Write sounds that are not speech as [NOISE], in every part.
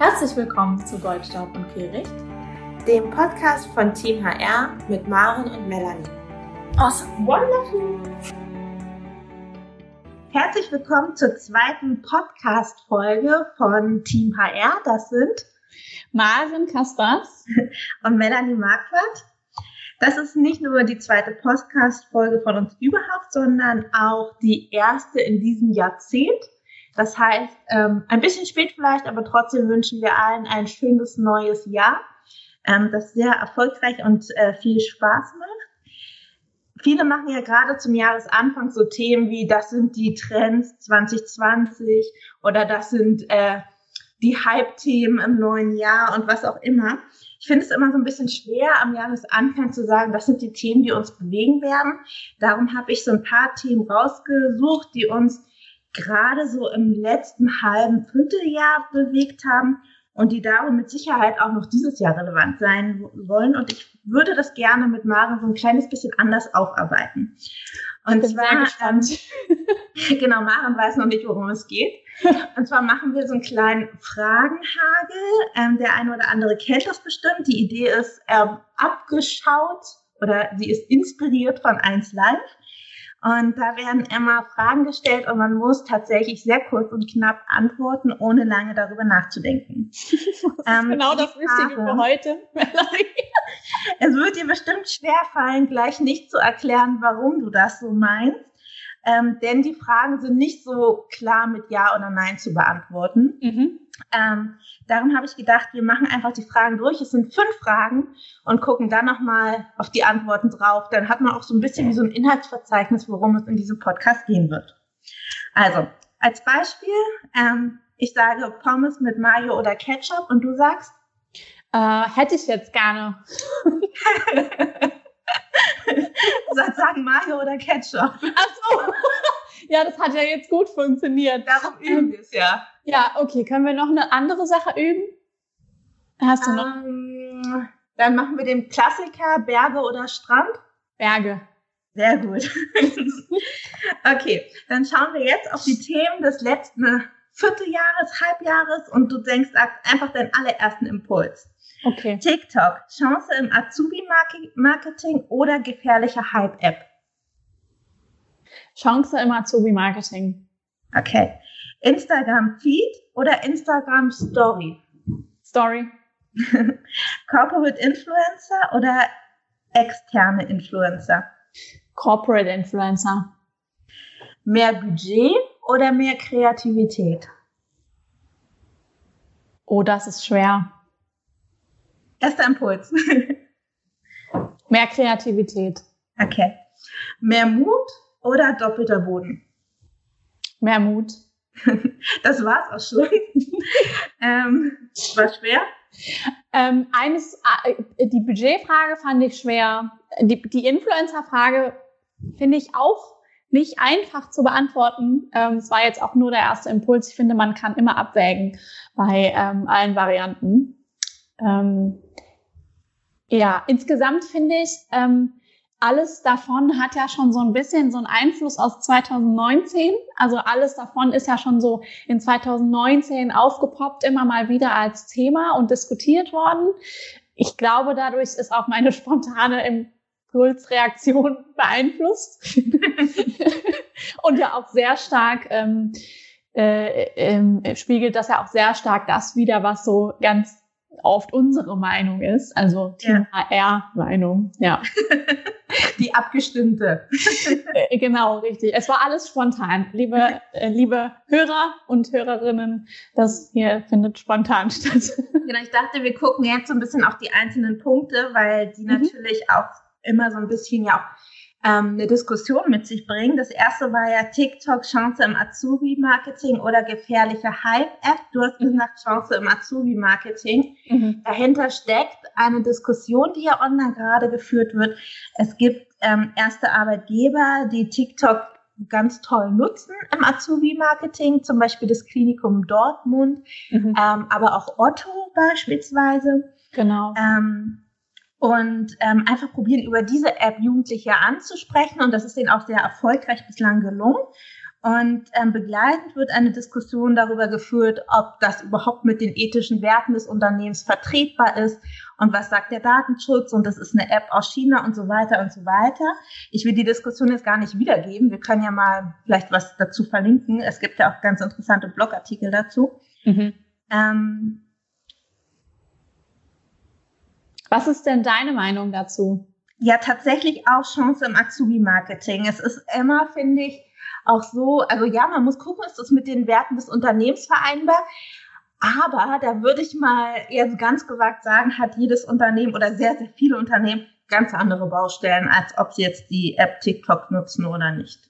Herzlich willkommen zu Goldstaub und Kehricht, dem Podcast von Team HR mit Maren und Melanie. Awesome. Wonderful. Herzlich willkommen zur zweiten Podcast-Folge von Team HR. Das sind Maren Kaspers und Melanie Marquardt. Das ist nicht nur die zweite Podcast-Folge von uns überhaupt, sondern auch die erste in diesem Jahrzehnt. Das heißt, ähm, ein bisschen spät vielleicht, aber trotzdem wünschen wir allen ein schönes neues Jahr, ähm, das sehr erfolgreich und äh, viel Spaß macht. Viele machen ja gerade zum Jahresanfang so Themen wie, das sind die Trends 2020 oder das sind äh, die Hype-Themen im neuen Jahr und was auch immer. Ich finde es immer so ein bisschen schwer, am Jahresanfang zu sagen, das sind die Themen, die uns bewegen werden. Darum habe ich so ein paar Themen rausgesucht, die uns gerade so im letzten halben Vierteljahr bewegt haben und die darum mit Sicherheit auch noch dieses Jahr relevant sein wollen. Und ich würde das gerne mit Maren so ein kleines bisschen anders aufarbeiten. Und ich bin zwar, sehr gespannt. Ähm, [LAUGHS] genau, Maren weiß noch nicht, worum es geht. Und zwar machen wir so einen kleinen Fragenhagel. Ähm, der eine oder andere kennt das bestimmt. Die Idee ist ähm, abgeschaut oder sie ist inspiriert von 1 Live. Und da werden immer Fragen gestellt und man muss tatsächlich sehr kurz und knapp antworten, ohne lange darüber nachzudenken. Das [LAUGHS] ähm, genau das Wichtige für heute, [LAUGHS] es wird dir bestimmt schwerfallen, gleich nicht zu erklären, warum du das so meinst. Ähm, denn die Fragen sind nicht so klar mit Ja oder Nein zu beantworten. Mhm. Ähm, darum habe ich gedacht, wir machen einfach die Fragen durch. Es sind fünf Fragen und gucken dann nochmal auf die Antworten drauf. Dann hat man auch so ein bisschen wie so ein Inhaltsverzeichnis, worum es in diesem Podcast gehen wird. Also, als Beispiel, ähm, ich sage Pommes mit Mayo oder Ketchup und du sagst? Äh, hätte ich jetzt gerne. [LAUGHS] [LAUGHS] sagen Mayo oder Ketchup. Ach so. [LAUGHS] Ja, das hat ja jetzt gut funktioniert. Darum üben wir es ja. Ja, okay. Können wir noch eine andere Sache üben? Hast du noch? Ähm, dann machen wir den Klassiker Berge oder Strand. Berge. Sehr gut. [LAUGHS] okay, dann schauen wir jetzt auf die Themen des letzten Vierteljahres, Halbjahres und du denkst einfach deinen allerersten Impuls. Okay. TikTok, Chance im Azubi-Marketing oder gefährliche Hype-App? Chance im Azubi-Marketing. Okay. Instagram Feed oder Instagram Story? Story. [LAUGHS] Corporate Influencer oder externe Influencer? Corporate Influencer. Mehr Budget oder mehr Kreativität? Oh, das ist schwer. Erster Impuls. [LAUGHS] mehr Kreativität. Okay. Mehr Mut oder doppelter Boden? Mehr Mut. [LAUGHS] Das war's auch schon. [LAUGHS] ähm, war schwer? Ähm, eines, äh, die Budgetfrage fand ich schwer. Die, die Influencer-Frage finde ich auch nicht einfach zu beantworten. Ähm, es war jetzt auch nur der erste Impuls. Ich finde, man kann immer abwägen bei ähm, allen Varianten. Ähm, ja, insgesamt finde ich, ähm, alles davon hat ja schon so ein bisschen so einen Einfluss aus 2019. Also alles davon ist ja schon so in 2019 aufgepoppt, immer mal wieder als Thema und diskutiert worden. Ich glaube, dadurch ist auch meine spontane Impulsreaktion [LAUGHS] beeinflusst [LAUGHS] und ja auch sehr stark ähm, äh, äh, spiegelt das ja auch sehr stark das wieder, was so ganz oft unsere Meinung ist, also Team ja. HR-Meinung, ja. [LAUGHS] Die abgestimmte. Äh, genau, richtig. Es war alles spontan. Liebe, äh, liebe Hörer und Hörerinnen, das hier findet spontan [LAUGHS] statt. Genau, ich dachte, wir gucken jetzt so ein bisschen auf die einzelnen Punkte, weil die mhm. natürlich auch immer so ein bisschen ja auch ähm, eine Diskussion mit sich bringen. Das erste war ja TikTok Chance im Azubi-Marketing oder gefährliche Hype-App. Du hast mhm. gesagt Chance im Azubi-Marketing. Mhm. Dahinter steckt eine Diskussion, die ja online gerade geführt wird. Es gibt ähm, erste Arbeitgeber, die TikTok ganz toll nutzen im Azubi-Marketing, zum Beispiel das Klinikum Dortmund, mhm. ähm, aber auch Otto beispielsweise. Genau. Ähm, und ähm, einfach probieren, über diese App Jugendliche anzusprechen. Und das ist denen auch sehr erfolgreich bislang gelungen. Und ähm, begleitend wird eine Diskussion darüber geführt, ob das überhaupt mit den ethischen Werten des Unternehmens vertretbar ist und was sagt der Datenschutz und das ist eine App aus China und so weiter und so weiter. Ich will die Diskussion jetzt gar nicht wiedergeben. Wir können ja mal vielleicht was dazu verlinken. Es gibt ja auch ganz interessante Blogartikel dazu. Mhm. Ähm, was ist denn deine Meinung dazu? Ja, tatsächlich auch Chance im Azubi-Marketing. Es ist immer, finde ich, auch so, also ja, man muss gucken, ist das mit den Werten des Unternehmens vereinbar. Aber da würde ich mal eher ganz gewagt sagen, hat jedes Unternehmen oder sehr, sehr viele Unternehmen ganz andere Baustellen, als ob sie jetzt die App TikTok nutzen oder nicht.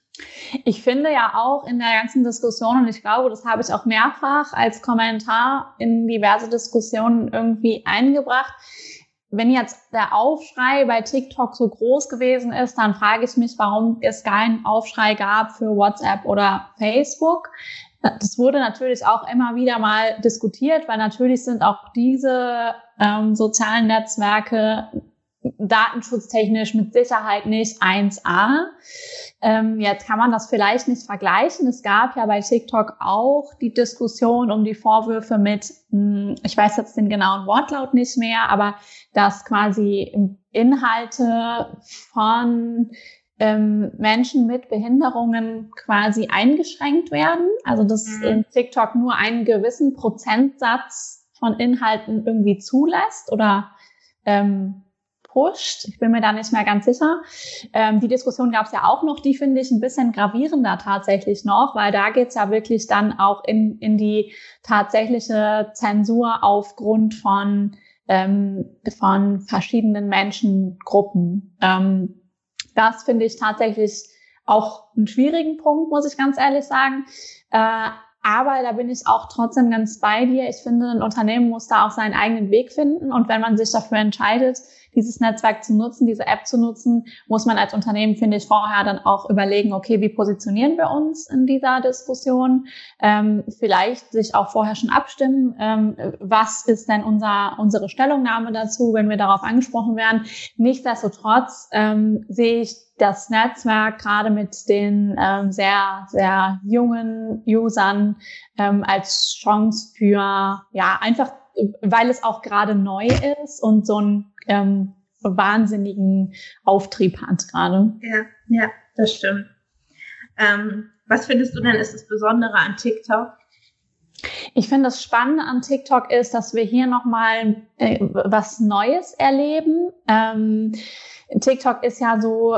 Ich finde ja auch in der ganzen Diskussion, und ich glaube, das habe ich auch mehrfach als Kommentar in diverse Diskussionen irgendwie eingebracht, wenn jetzt der Aufschrei bei TikTok so groß gewesen ist, dann frage ich mich, warum es keinen Aufschrei gab für WhatsApp oder Facebook. Das wurde natürlich auch immer wieder mal diskutiert, weil natürlich sind auch diese ähm, sozialen Netzwerke datenschutztechnisch mit Sicherheit nicht 1a. Ähm, jetzt kann man das vielleicht nicht vergleichen. Es gab ja bei TikTok auch die Diskussion um die Vorwürfe mit, hm, ich weiß jetzt den genauen Wortlaut nicht mehr, aber dass quasi Inhalte von ähm, Menschen mit Behinderungen quasi eingeschränkt werden. Also dass mhm. TikTok nur einen gewissen Prozentsatz von Inhalten irgendwie zulässt oder ähm, pusht. Ich bin mir da nicht mehr ganz sicher. Ähm, die Diskussion gab es ja auch noch, die finde ich ein bisschen gravierender tatsächlich noch, weil da geht's ja wirklich dann auch in, in die tatsächliche Zensur aufgrund von, ähm, von verschiedenen Menschengruppen. Ähm, das finde ich tatsächlich auch einen schwierigen Punkt, muss ich ganz ehrlich sagen. Äh, aber da bin ich auch trotzdem ganz bei dir. Ich finde, ein Unternehmen muss da auch seinen eigenen Weg finden. Und wenn man sich dafür entscheidet, dieses Netzwerk zu nutzen, diese App zu nutzen, muss man als Unternehmen, finde ich, vorher dann auch überlegen, okay, wie positionieren wir uns in dieser Diskussion? Ähm, vielleicht sich auch vorher schon abstimmen, ähm, was ist denn unser, unsere Stellungnahme dazu, wenn wir darauf angesprochen werden. Nichtsdestotrotz ähm, sehe ich das Netzwerk gerade mit den ähm, sehr, sehr jungen Usern ähm, als Chance für, ja, einfach, weil es auch gerade neu ist und so ein ähm, wahnsinnigen Auftrieb hat gerade. Ja, ja, das stimmt. Ähm, was findest du denn ist das Besondere an TikTok? Ich finde, das Spannende an TikTok ist, dass wir hier nochmal äh, was Neues erleben. Ähm, TikTok ist ja so,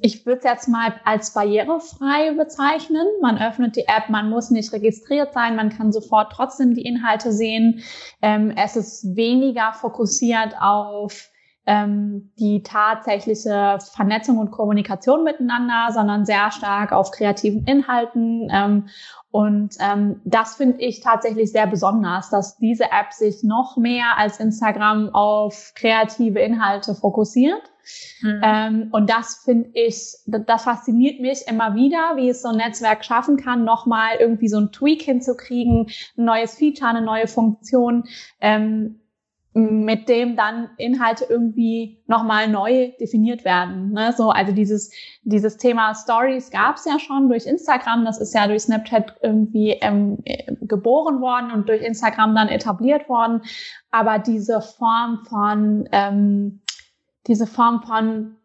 ich würde es jetzt mal als barrierefrei bezeichnen. Man öffnet die App, man muss nicht registriert sein, man kann sofort trotzdem die Inhalte sehen. Ähm, es ist weniger fokussiert auf ähm, die tatsächliche Vernetzung und Kommunikation miteinander, sondern sehr stark auf kreativen Inhalten. Ähm, und ähm, das finde ich tatsächlich sehr besonders, dass diese App sich noch mehr als Instagram auf kreative Inhalte fokussiert. Mhm. Ähm, und das finde ich, das, fasziniert mich immer wieder, wie es so ein Netzwerk schaffen kann, nochmal irgendwie so ein Tweak hinzukriegen, ein neues Feature, eine neue Funktion. Ähm, mit dem dann Inhalte irgendwie nochmal neu definiert werden. Ne? So, also dieses, dieses Thema Stories gab es ja schon durch Instagram, das ist ja durch Snapchat irgendwie ähm, geboren worden und durch Instagram dann etabliert worden. Aber diese Form von, ähm, diese Form von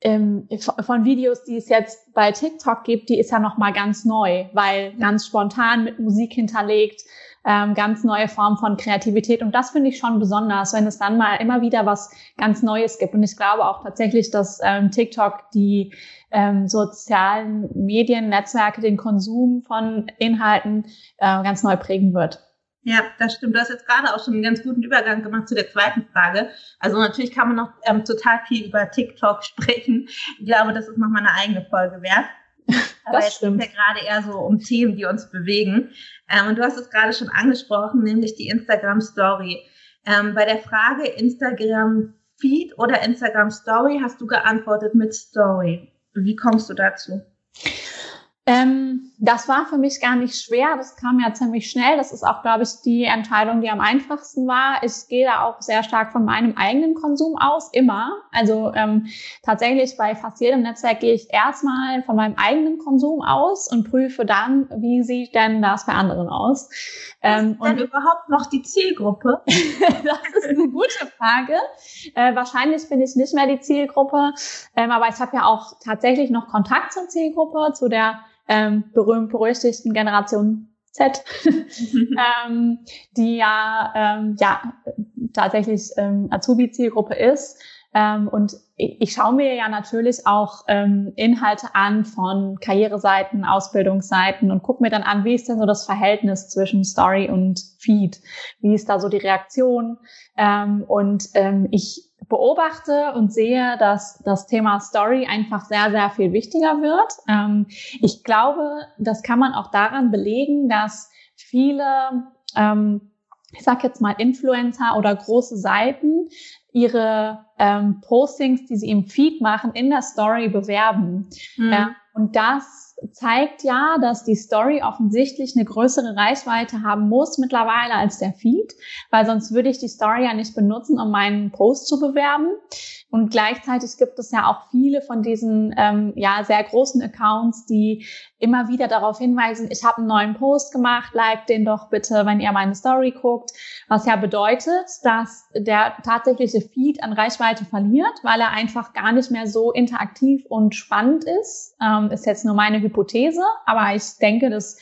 ähm, von Videos, die es jetzt bei TikTok gibt, die ist ja nochmal ganz neu, weil ganz spontan mit Musik hinterlegt, ähm, ganz neue Form von Kreativität. Und das finde ich schon besonders, wenn es dann mal immer wieder was ganz Neues gibt. Und ich glaube auch tatsächlich, dass ähm, TikTok die ähm, sozialen Medien, Netzwerke, den Konsum von Inhalten äh, ganz neu prägen wird. Ja, das stimmt. Du hast jetzt gerade auch schon einen ganz guten Übergang gemacht zu der zweiten Frage. Also natürlich kann man noch ähm, total viel über TikTok [LAUGHS] sprechen. Ich glaube, das ist nochmal eine eigene Folge wert. [LAUGHS] Aber das jetzt stimmt. ja gerade eher so um Themen, die uns bewegen. Ähm, und du hast es gerade schon angesprochen, nämlich die Instagram Story. Ähm, bei der Frage Instagram Feed oder Instagram Story hast du geantwortet mit Story. Wie kommst du dazu? Ähm, das war für mich gar nicht schwer. Das kam ja ziemlich schnell. Das ist auch, glaube ich, die Entscheidung, die am einfachsten war. Ich gehe da auch sehr stark von meinem eigenen Konsum aus, immer. Also ähm, tatsächlich bei fast jedem Netzwerk gehe ich erstmal von meinem eigenen Konsum aus und prüfe dann, wie sieht denn das bei anderen aus. Ähm, ist denn überhaupt noch die Zielgruppe? [LAUGHS] das ist eine gute Frage. Äh, wahrscheinlich bin ich nicht mehr die Zielgruppe, ähm, aber ich habe ja auch tatsächlich noch Kontakt zur Zielgruppe, zu der ähm, berühmt-berüchtigten Generation Z, [LAUGHS] ähm, die ja, ähm, ja tatsächlich ähm, Azubi-Zielgruppe ist. Ähm, und ich, ich schaue mir ja natürlich auch ähm, Inhalte an von Karriereseiten, Ausbildungsseiten und gucke mir dann an, wie ist denn so das Verhältnis zwischen Story und Feed? Wie ist da so die Reaktion? Ähm, und ähm, ich beobachte und sehe, dass das Thema Story einfach sehr, sehr viel wichtiger wird. Ähm, ich glaube, das kann man auch daran belegen, dass viele, ähm, ich sag jetzt mal Influencer oder große Seiten ihre ähm, Postings, die sie im Feed machen, in der Story bewerben. Mhm. Ja, und das zeigt ja, dass die Story offensichtlich eine größere Reichweite haben muss mittlerweile als der Feed, weil sonst würde ich die Story ja nicht benutzen, um meinen Post zu bewerben. Und gleichzeitig gibt es ja auch viele von diesen ähm, ja sehr großen Accounts, die immer wieder darauf hinweisen, ich habe einen neuen Post gemacht, liked den doch bitte, wenn ihr meine Story guckt. Was ja bedeutet, dass der tatsächliche Feed an Reichweite verliert, weil er einfach gar nicht mehr so interaktiv und spannend ist. Ähm, ist jetzt nur meine Hypothese, aber ich denke, dass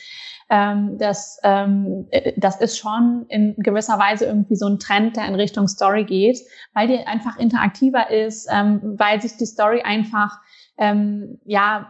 ähm, das, ähm, äh, das ist schon in gewisser Weise irgendwie so ein Trend, der in Richtung Story geht, weil die einfach interaktiver ist, ähm, weil sich die Story einfach ähm, ja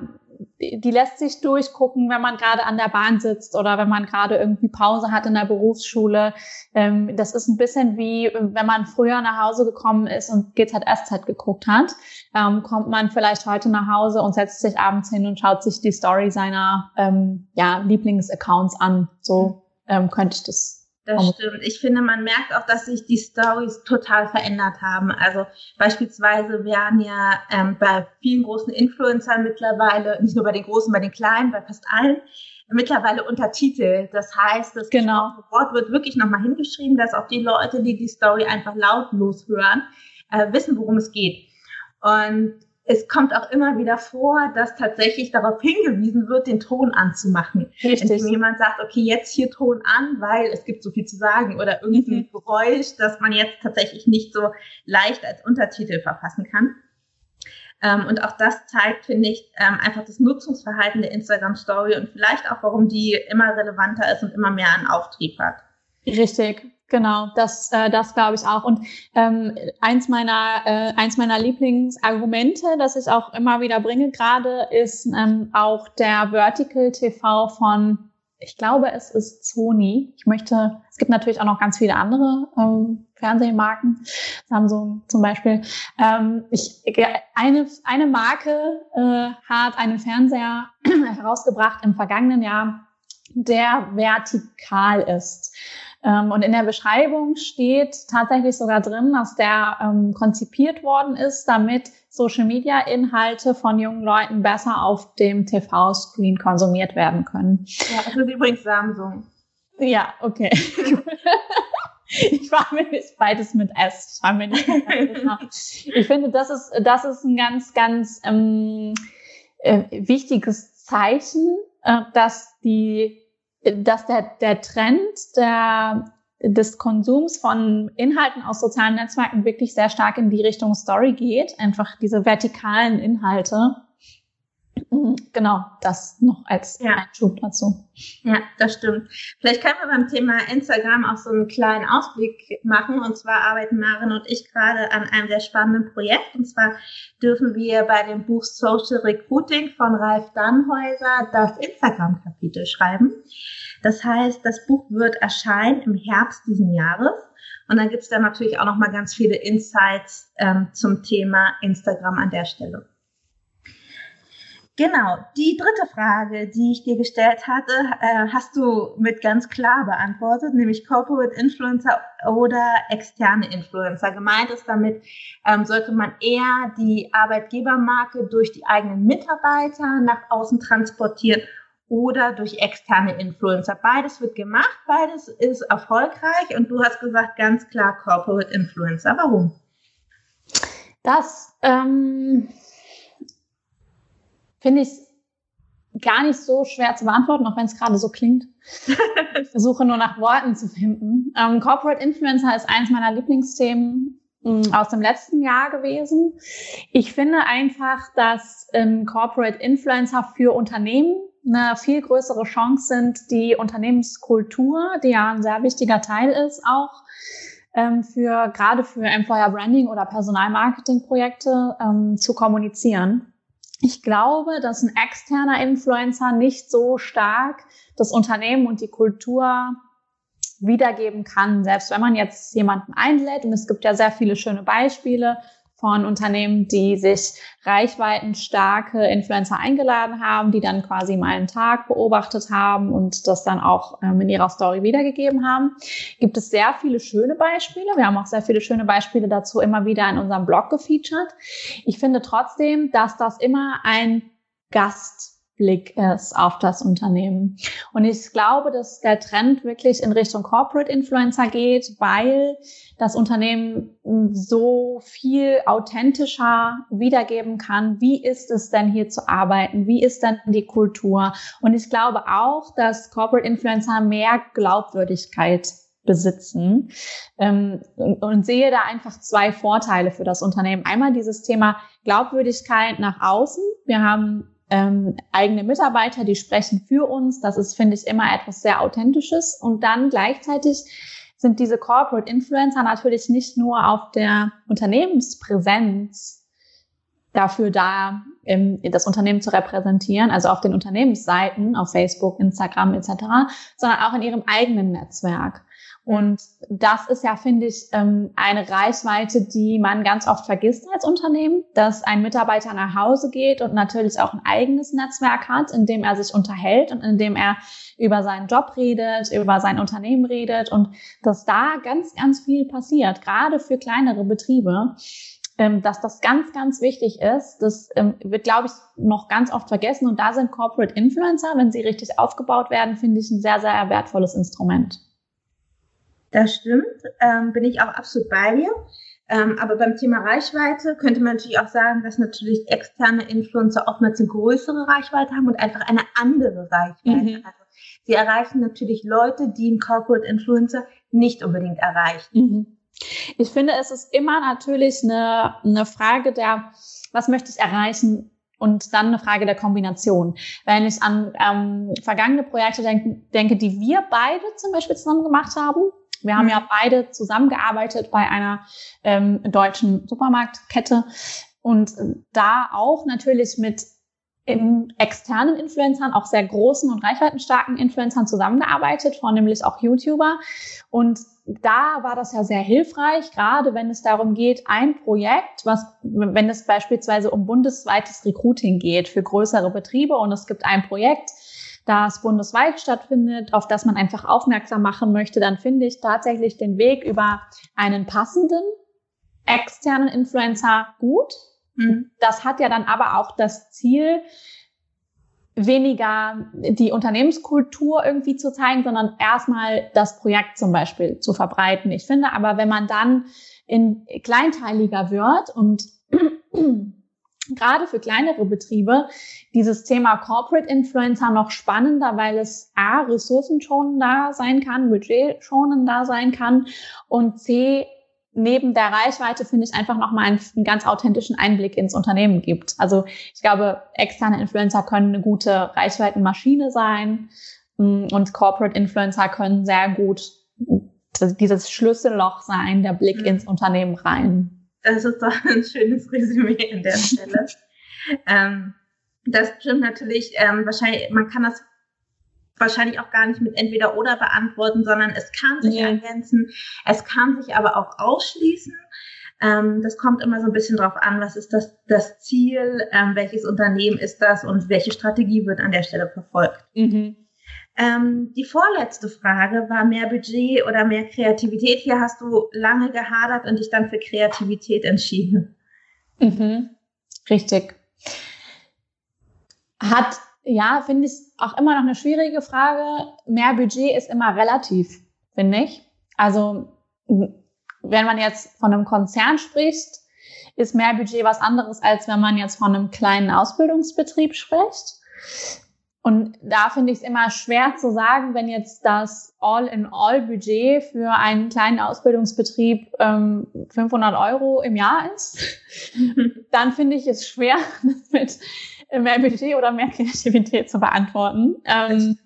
die lässt sich durchgucken, wenn man gerade an der Bahn sitzt oder wenn man gerade irgendwie Pause hat in der Berufsschule. Ähm, das ist ein bisschen wie, wenn man früher nach Hause gekommen ist und GZSZ geguckt hat, ähm, kommt man vielleicht heute nach Hause und setzt sich abends hin und schaut sich die Story seiner ähm, ja, Lieblingsaccounts an. So könnte ich das das stimmt. Ich finde, man merkt auch, dass sich die Stories total verändert haben. Also beispielsweise werden ja ähm, bei vielen großen Influencern mittlerweile, nicht nur bei den großen, bei den kleinen, bei fast allen, mittlerweile Untertitel. Das heißt, das genau. Wort wird wirklich nochmal hingeschrieben, dass auch die Leute, die die Story einfach lautlos hören, äh, wissen, worum es geht. Und es kommt auch immer wieder vor, dass tatsächlich darauf hingewiesen wird, den Ton anzumachen. Richtig. Wenn jemand sagt, okay, jetzt hier Ton an, weil es gibt so viel zu sagen oder irgendein mhm. Geräusch, dass man jetzt tatsächlich nicht so leicht als Untertitel verfassen kann. Ähm, und auch das zeigt, finde ich, ähm, einfach das Nutzungsverhalten der Instagram Story und vielleicht auch, warum die immer relevanter ist und immer mehr an Auftrieb hat. Richtig. Genau, das, äh, das glaube ich auch. Und ähm, eins meiner, äh, eins meiner Lieblingsargumente, das ich auch immer wieder bringe gerade, ist ähm, auch der Vertical TV von, ich glaube, es ist Sony. Ich möchte, es gibt natürlich auch noch ganz viele andere ähm, Fernsehmarken, Samsung zum Beispiel. Ähm, ich, eine, eine Marke äh, hat einen Fernseher [CLEARS THROAT] herausgebracht im vergangenen Jahr, der vertikal ist. Ähm, und in der Beschreibung steht tatsächlich sogar drin, dass der ähm, konzipiert worden ist, damit Social-Media-Inhalte von jungen Leuten besser auf dem TV-Screen konsumiert werden können. Ja, das ist übrigens Samsung. Ja, okay. [LAUGHS] ich war mir nicht beides mit S. Ich, war mir nicht ich finde, das ist, das ist ein ganz, ganz ähm, äh, wichtiges Zeichen, äh, dass die dass der, der Trend der, des Konsums von Inhalten aus sozialen Netzwerken wirklich sehr stark in die Richtung Story geht. Einfach diese vertikalen Inhalte. Mhm, genau, das noch als ja. Einschub dazu. Ja, das stimmt. Vielleicht können wir beim Thema Instagram auch so einen kleinen Ausblick machen. Und zwar arbeiten Maren und ich gerade an einem sehr spannenden Projekt. Und zwar dürfen wir bei dem Buch Social Recruiting von Ralf Dannhäuser das Instagram-Kapitel schreiben. Das heißt, das Buch wird erscheinen im Herbst diesen Jahres. Und dann gibt es da natürlich auch noch mal ganz viele Insights ähm, zum Thema Instagram an der Stelle. Genau, die dritte Frage, die ich dir gestellt hatte, äh, hast du mit ganz klar beantwortet, nämlich Corporate Influencer oder externe Influencer. Gemeint ist damit, ähm, sollte man eher die Arbeitgebermarke durch die eigenen Mitarbeiter nach außen transportieren oder durch externe Influencer. Beides wird gemacht, beides ist erfolgreich und du hast gesagt ganz klar Corporate Influencer. Warum? Das ähm, finde ich gar nicht so schwer zu beantworten, auch wenn es gerade so klingt. ich versuche nur nach Worten zu finden. Ähm, Corporate Influencer ist eines meiner Lieblingsthemen mm, aus dem letzten Jahr gewesen. Ich finde einfach, dass ähm, Corporate Influencer für Unternehmen eine viel größere Chance sind, die Unternehmenskultur, die ja ein sehr wichtiger Teil ist, auch ähm, für gerade für Employer Branding oder Personalmarketing-Projekte ähm, zu kommunizieren. Ich glaube, dass ein externer Influencer nicht so stark das Unternehmen und die Kultur wiedergeben kann, selbst wenn man jetzt jemanden einlädt. Und es gibt ja sehr viele schöne Beispiele von Unternehmen, die sich reichweitenstarke Influencer eingeladen haben, die dann quasi mal einen Tag beobachtet haben und das dann auch ähm, in ihrer Story wiedergegeben haben. Gibt es sehr viele schöne Beispiele. Wir haben auch sehr viele schöne Beispiele dazu immer wieder in unserem Blog gefeatured. Ich finde trotzdem, dass das immer ein Gast Blick ist auf das Unternehmen. Und ich glaube, dass der Trend wirklich in Richtung Corporate Influencer geht, weil das Unternehmen so viel authentischer wiedergeben kann. Wie ist es denn hier zu arbeiten? Wie ist denn die Kultur? Und ich glaube auch, dass Corporate Influencer mehr Glaubwürdigkeit besitzen ähm, und, und sehe da einfach zwei Vorteile für das Unternehmen. Einmal dieses Thema Glaubwürdigkeit nach außen. Wir haben ähm, eigene Mitarbeiter, die sprechen für uns. Das ist, finde ich, immer etwas sehr Authentisches. Und dann gleichzeitig sind diese Corporate Influencer natürlich nicht nur auf der Unternehmenspräsenz dafür da, das Unternehmen zu repräsentieren, also auf den Unternehmensseiten, auf Facebook, Instagram etc., sondern auch in ihrem eigenen Netzwerk. Und das ist ja, finde ich, ähm, eine Reichweite, die man ganz oft vergisst als Unternehmen, dass ein Mitarbeiter nach Hause geht und natürlich auch ein eigenes Netzwerk hat, in dem er sich unterhält und in dem er über seinen Job redet, über sein Unternehmen redet und dass da ganz, ganz viel passiert, gerade für kleinere Betriebe ähm, dass das ganz, ganz wichtig ist. Das ähm, wird, glaube ich, noch ganz oft vergessen. Und da sind Corporate Influencer, wenn sie richtig aufgebaut werden, finde ich ein sehr, sehr wertvolles Instrument. Das stimmt, ähm, bin ich auch absolut bei dir. Ähm, aber beim Thema Reichweite könnte man natürlich auch sagen, dass natürlich externe Influencer oftmals eine größere Reichweite haben und einfach eine andere Reichweite. Mhm. Also sie erreichen natürlich Leute, die ein Corporate Influencer nicht unbedingt erreichen. Mhm. Ich finde, es ist immer natürlich eine, eine Frage der, was möchte ich erreichen und dann eine Frage der Kombination. Wenn ich an ähm, vergangene Projekte denke, denke, die wir beide zum Beispiel zusammen gemacht haben, wir haben ja mhm. beide zusammengearbeitet bei einer ähm, deutschen Supermarktkette und da auch natürlich mit in externen Influencern, auch sehr großen und reichweitenstarken Influencern zusammengearbeitet, vornehmlich auch YouTuber. Und da war das ja sehr hilfreich, gerade wenn es darum geht, ein Projekt, was, wenn es beispielsweise um bundesweites Recruiting geht für größere Betriebe und es gibt ein Projekt, das bundesweit stattfindet, auf das man einfach aufmerksam machen möchte, dann finde ich tatsächlich den Weg über einen passenden externen Influencer gut. Mhm. Das hat ja dann aber auch das Ziel, weniger die Unternehmenskultur irgendwie zu zeigen, sondern erstmal das Projekt zum Beispiel zu verbreiten. Ich finde aber, wenn man dann in kleinteiliger wird und [CLEARS THROAT] gerade für kleinere Betriebe dieses Thema Corporate Influencer noch spannender, weil es A, ressourcenschonender sein kann, budgetschonender sein kann und C, neben der Reichweite finde ich einfach nochmal einen, einen ganz authentischen Einblick ins Unternehmen gibt. Also ich glaube, externe Influencer können eine gute Reichweitenmaschine sein mm, und Corporate Influencer können sehr gut dieses Schlüsselloch sein, der Blick mhm. ins Unternehmen rein. Das ist doch ein schönes Resümee an der Stelle. ähm, das stimmt natürlich, ähm, wahrscheinlich, man kann das wahrscheinlich auch gar nicht mit entweder oder beantworten, sondern es kann sich ja. ergänzen, es kann sich aber auch ausschließen. Ähm, das kommt immer so ein bisschen drauf an, was ist das, das Ziel, ähm, welches Unternehmen ist das und welche Strategie wird an der Stelle verfolgt. Mhm. Ähm, die vorletzte Frage war mehr Budget oder mehr Kreativität. Hier hast du lange gehadert und dich dann für Kreativität entschieden. Mhm. Richtig. Hat ja, finde ich auch immer noch eine schwierige Frage. Mehr Budget ist immer relativ, finde ich. Also, wenn man jetzt von einem Konzern spricht, ist mehr Budget was anderes, als wenn man jetzt von einem kleinen Ausbildungsbetrieb spricht. Und da finde ich es immer schwer zu sagen, wenn jetzt das All-in-All-Budget für einen kleinen Ausbildungsbetrieb ähm, 500 Euro im Jahr ist, [LAUGHS] dann finde ich es schwer, [LAUGHS] das mit mehr Budget oder mehr Kreativität zu beantworten. Ähm,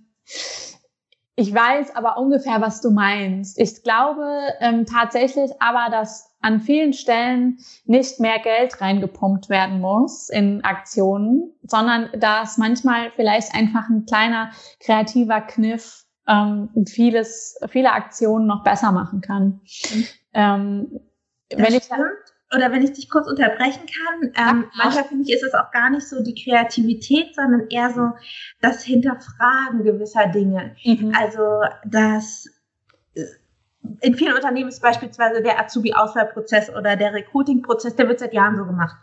ich weiß aber ungefähr, was du meinst. Ich glaube ähm, tatsächlich aber, dass an vielen Stellen nicht mehr Geld reingepumpt werden muss in Aktionen, sondern dass manchmal vielleicht einfach ein kleiner kreativer Kniff ähm, vieles, viele Aktionen noch besser machen kann. Mhm. Ähm, wenn ich oder wenn ich dich kurz unterbrechen kann, ähm, ja. manchmal finde ich, ist es auch gar nicht so die Kreativität, sondern eher so das Hinterfragen gewisser Dinge. Mhm. Also das äh, in vielen Unternehmen ist beispielsweise der Azubi-Auswahlprozess oder der Recruiting-Prozess, der wird seit Jahren so gemacht.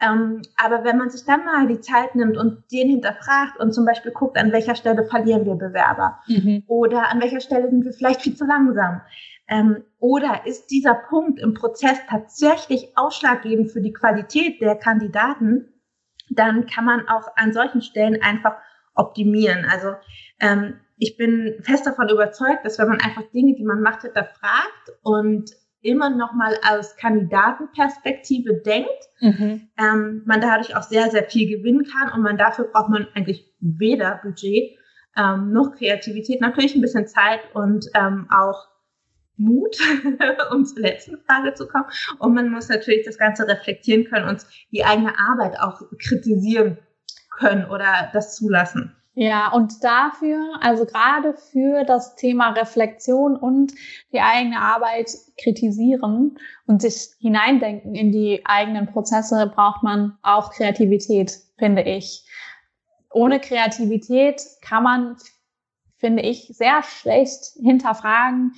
Ähm, aber wenn man sich dann mal die Zeit nimmt und den hinterfragt und zum Beispiel guckt, an welcher Stelle verlieren wir Bewerber mhm. oder an welcher Stelle sind wir vielleicht viel zu langsam ähm, oder ist dieser Punkt im Prozess tatsächlich ausschlaggebend für die Qualität der Kandidaten, dann kann man auch an solchen Stellen einfach optimieren. Also ähm, ich bin fest davon überzeugt, dass wenn man einfach Dinge, die man macht, hinterfragt und immer noch mal aus Kandidatenperspektive denkt, mhm. ähm, man dadurch auch sehr, sehr viel gewinnen kann und man dafür braucht man eigentlich weder Budget ähm, noch Kreativität, natürlich ein bisschen Zeit und ähm, auch Mut, [LAUGHS] um zur letzten Frage zu kommen. Und man muss natürlich das Ganze reflektieren können und die eigene Arbeit auch kritisieren können oder das zulassen. Ja, und dafür, also gerade für das Thema Reflexion und die eigene Arbeit kritisieren und sich hineindenken in die eigenen Prozesse, braucht man auch Kreativität, finde ich. Ohne Kreativität kann man, finde ich, sehr schlecht hinterfragen,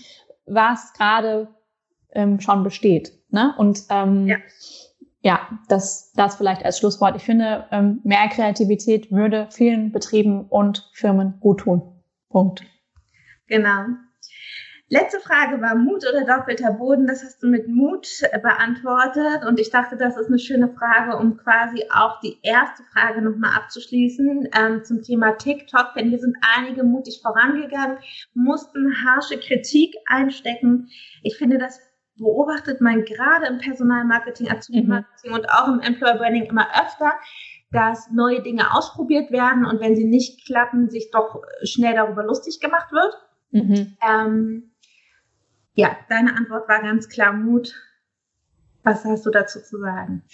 was gerade ähm, schon besteht. Ne? Und ähm, ja ja, das, das vielleicht als Schlusswort. Ich finde, ähm, mehr Kreativität würde vielen Betrieben und Firmen gut tun. Punkt. Genau. Letzte Frage war Mut oder doppelter Boden. Das hast du mit Mut äh, beantwortet. Und ich dachte, das ist eine schöne Frage, um quasi auch die erste Frage nochmal abzuschließen ähm, zum Thema TikTok. Denn hier sind einige mutig vorangegangen, mussten harsche Kritik einstecken. Ich finde das beobachtet man gerade im Personalmarketing, Azubi-Marketing mhm. und auch im Employer Branding immer öfter, dass neue Dinge ausprobiert werden und wenn sie nicht klappen, sich doch schnell darüber lustig gemacht wird. Mhm. Ähm, ja, deine Antwort war ganz klar Mut. Was hast du dazu zu sagen? [LAUGHS]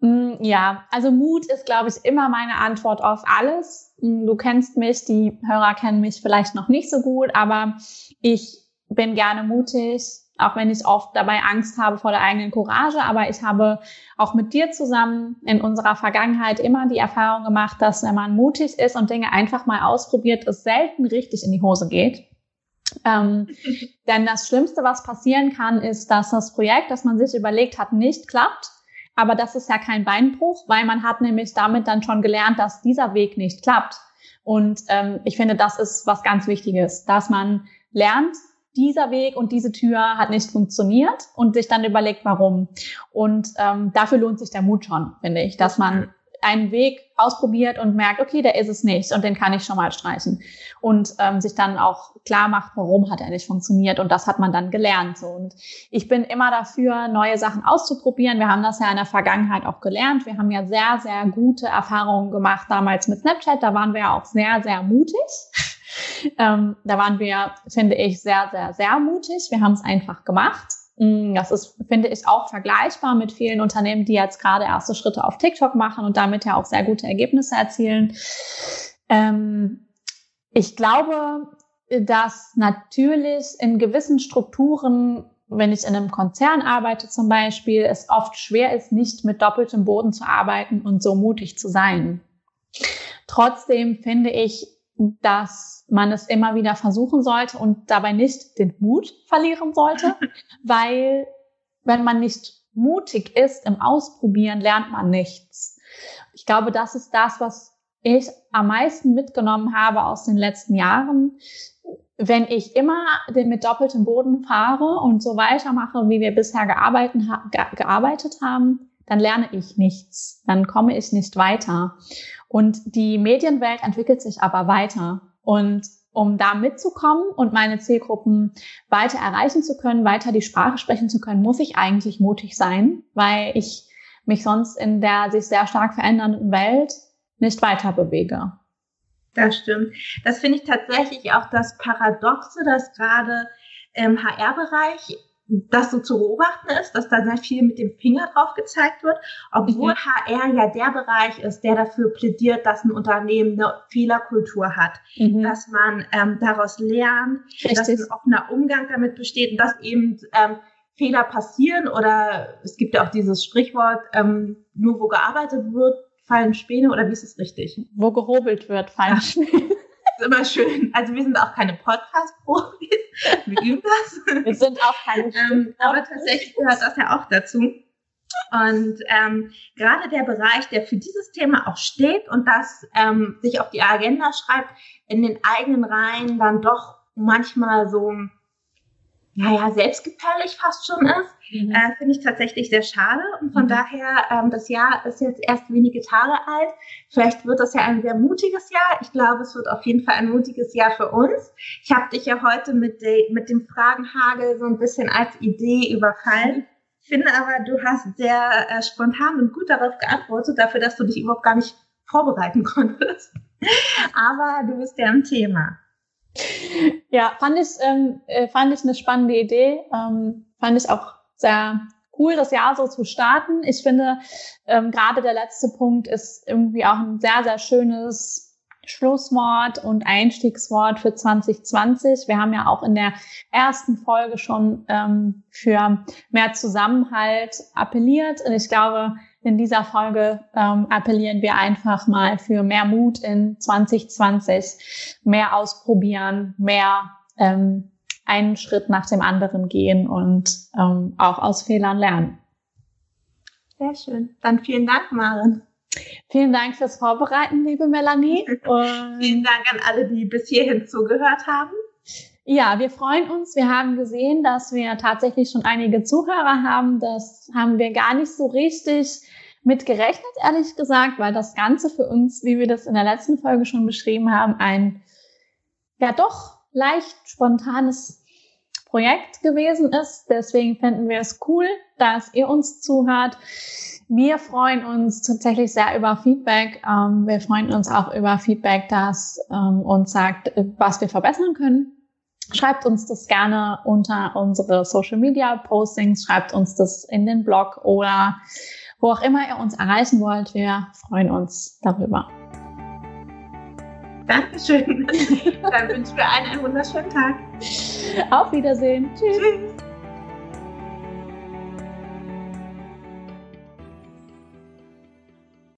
Mm, ja, also Mut ist, glaube ich, immer meine Antwort auf alles. Mm, du kennst mich, die Hörer kennen mich vielleicht noch nicht so gut, aber ich bin gerne mutig, auch wenn ich oft dabei Angst habe vor der eigenen Courage. Aber ich habe auch mit dir zusammen in unserer Vergangenheit immer die Erfahrung gemacht, dass wenn man mutig ist und Dinge einfach mal ausprobiert, es selten richtig in die Hose geht. Ähm, [LAUGHS] denn das Schlimmste, was passieren kann, ist, dass das Projekt, das man sich überlegt hat, nicht klappt. Aber das ist ja kein Beinbruch, weil man hat nämlich damit dann schon gelernt, dass dieser Weg nicht klappt. Und ähm, ich finde, das ist was ganz Wichtiges, dass man lernt, dieser Weg und diese Tür hat nicht funktioniert und sich dann überlegt, warum. Und ähm, dafür lohnt sich der Mut schon, finde ich, dass man einen Weg ausprobiert und merkt, okay, der ist es nicht und den kann ich schon mal streichen. Und ähm, sich dann auch klar macht, warum hat er nicht funktioniert und das hat man dann gelernt. So. Und ich bin immer dafür, neue Sachen auszuprobieren. Wir haben das ja in der Vergangenheit auch gelernt. Wir haben ja sehr, sehr gute Erfahrungen gemacht damals mit Snapchat. Da waren wir ja auch sehr, sehr mutig. Ähm, da waren wir, finde ich, sehr, sehr, sehr mutig. Wir haben es einfach gemacht. Mm, das ist, finde ich, auch vergleichbar mit vielen Unternehmen, die jetzt gerade erste Schritte auf TikTok machen und damit ja auch sehr gute Ergebnisse erzielen. Ähm, ich glaube, dass natürlich in gewissen Strukturen, wenn ich in einem Konzern arbeite zum Beispiel, es oft schwer ist, nicht mit doppeltem Boden zu arbeiten und so mutig zu sein. Trotzdem finde ich, dass man es immer wieder versuchen sollte und dabei nicht den Mut verlieren sollte, [LAUGHS] weil wenn man nicht mutig ist im Ausprobieren, lernt man nichts. Ich glaube, das ist das, was ich am meisten mitgenommen habe aus den letzten Jahren, wenn ich immer mit doppeltem Boden fahre und so weitermache, wie wir bisher gearbeitet, gearbeitet haben, dann lerne ich nichts, dann komme ich nicht weiter. Und die Medienwelt entwickelt sich aber weiter. Und um da mitzukommen und meine Zielgruppen weiter erreichen zu können, weiter die Sprache sprechen zu können, muss ich eigentlich mutig sein, weil ich mich sonst in der sich sehr stark verändernden Welt nicht weiter bewege. Das stimmt. Das finde ich tatsächlich auch das Paradoxe, dass gerade im HR-Bereich das so zu beobachten ist, dass da sehr viel mit dem Finger drauf gezeigt wird, obwohl mhm. HR ja der Bereich ist, der dafür plädiert, dass ein Unternehmen eine Fehlerkultur hat, mhm. dass man ähm, daraus lernt, Richtig. dass ein offener Umgang damit besteht und dass eben ähm, Fehler passieren oder es gibt ja auch dieses Sprichwort, ähm, nur wo gearbeitet wird, fallen Späne oder wie ist es richtig? Wo gehobelt wird, fallen Späne. [LAUGHS] ist immer schön. Also wir sind auch keine Podcast-Profis. Wir üben das. Wir sind auch keine [LAUGHS] ähm, Aber tatsächlich gehört das ja auch dazu. Und ähm, gerade der Bereich, der für dieses Thema auch steht und das ähm, sich auf die Agenda schreibt, in den eigenen Reihen dann doch manchmal so naja, selbstgefährlich fast schon ist, mhm. äh, finde ich tatsächlich sehr schade. Und von mhm. daher, ähm, das Jahr ist jetzt erst wenige Tage alt. Vielleicht wird das ja ein sehr mutiges Jahr. Ich glaube, es wird auf jeden Fall ein mutiges Jahr für uns. Ich habe dich ja heute mit, de, mit dem Fragenhagel so ein bisschen als Idee überfallen. Ich finde aber, du hast sehr äh, spontan und gut darauf geantwortet, dafür, dass du dich überhaupt gar nicht vorbereiten [LAUGHS] konntest. aber du bist ja im Thema. Ja, fand ich, ähm, äh, fand ich eine spannende Idee. Ähm, fand ich auch sehr cool, das Jahr so zu starten. Ich finde, ähm, gerade der letzte Punkt ist irgendwie auch ein sehr, sehr schönes Schlusswort und Einstiegswort für 2020. Wir haben ja auch in der ersten Folge schon ähm, für mehr Zusammenhalt appelliert. Und ich glaube, in dieser Folge ähm, appellieren wir einfach mal für mehr Mut in 2020, mehr ausprobieren, mehr ähm, einen Schritt nach dem anderen gehen und ähm, auch aus Fehlern lernen. Sehr schön. Dann vielen Dank, Maren. Vielen Dank fürs Vorbereiten, liebe Melanie. Und [LAUGHS] vielen Dank an alle, die bis hierhin zugehört haben. Ja, wir freuen uns. Wir haben gesehen, dass wir tatsächlich schon einige Zuhörer haben. Das haben wir gar nicht so richtig mit gerechnet, ehrlich gesagt, weil das Ganze für uns, wie wir das in der letzten Folge schon beschrieben haben, ein ja doch leicht spontanes Projekt gewesen ist. Deswegen finden wir es cool, dass ihr uns zuhört. Wir freuen uns tatsächlich sehr über Feedback. Ähm, wir freuen uns auch über Feedback, das ähm, uns sagt, was wir verbessern können. Schreibt uns das gerne unter unsere Social Media Postings, schreibt uns das in den Blog oder wo auch immer ihr uns erreichen wollt. Wir freuen uns darüber. Dankeschön. [LAUGHS] Dann wünschen wir allen einen wunderschönen Tag. Auf Wiedersehen. Tschüss. Tschüss.